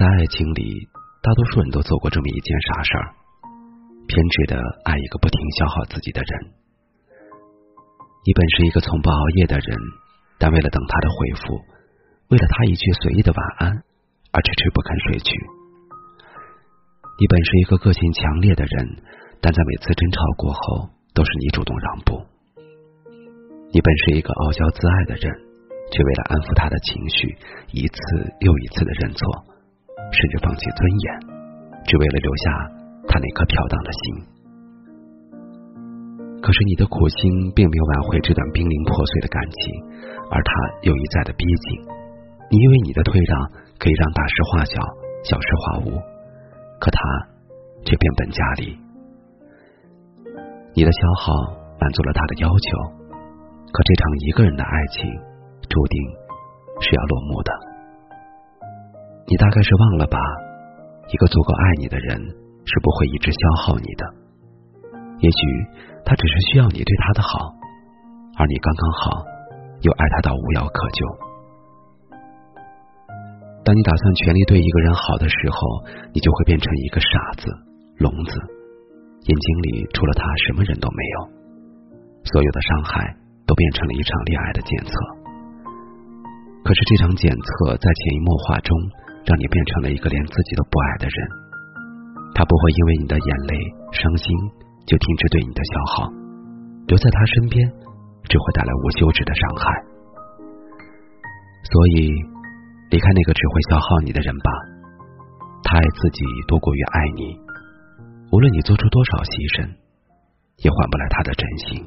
在爱情里，大多数人都做过这么一件傻事儿：偏执的爱一个不停消耗自己的人。你本是一个从不熬夜的人，但为了等他的回复，为了他一句随意的晚安而迟迟不肯睡去。你本是一个个性强烈的人，但在每次争吵过后，都是你主动让步。你本是一个傲娇自爱的人，却为了安抚他的情绪，一次又一次的认错。甚至放弃尊严，只为了留下他那颗飘荡的心。可是你的苦心并没有挽回这段濒临破碎的感情，而他又一再的逼近。你以为你的退让可以让大事化小，小事化无，可他却变本加厉。你的消耗满足了他的要求，可这场一个人的爱情注定是要落幕的。你大概是忘了吧？一个足够爱你的人是不会一直消耗你的。也许他只是需要你对他的好，而你刚刚好又爱他到无药可救。当你打算全力对一个人好的时候，你就会变成一个傻子、聋子，眼睛里除了他什么人都没有。所有的伤害都变成了一场恋爱的检测。可是这场检测在潜移默化中。让你变成了一个连自己都不爱的人，他不会因为你的眼泪伤心就停止对你的消耗，留在他身边只会带来无休止的伤害。所以，离开那个只会消耗你的人吧。他爱自己多过于爱你，无论你做出多少牺牲，也换不来他的真心。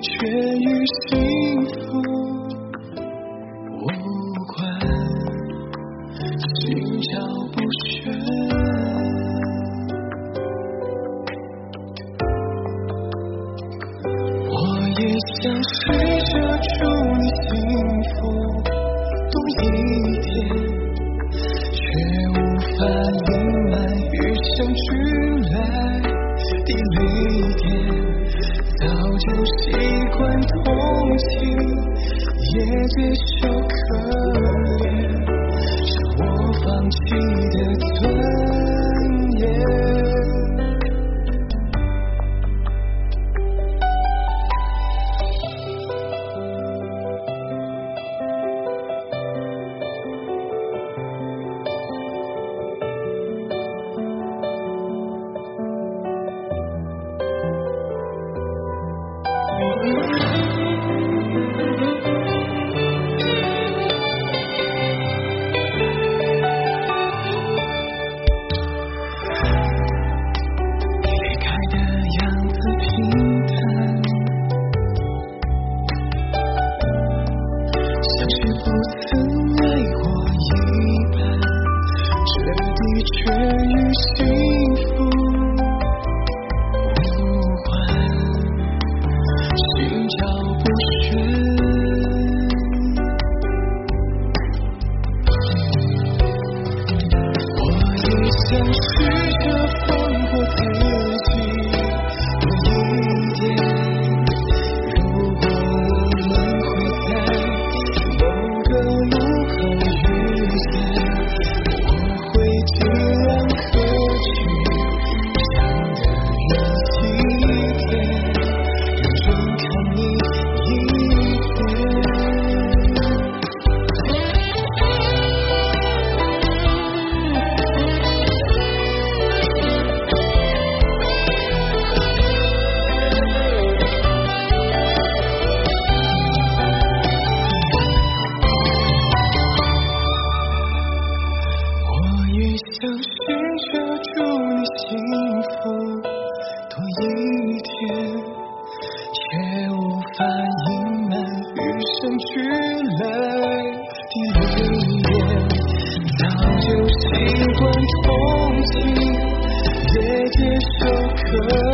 却与幸福无关心照不宣我也想试着祝你幸福多一点却无法隐瞒与生俱来的泪点不习惯同情也接受可同情也接受可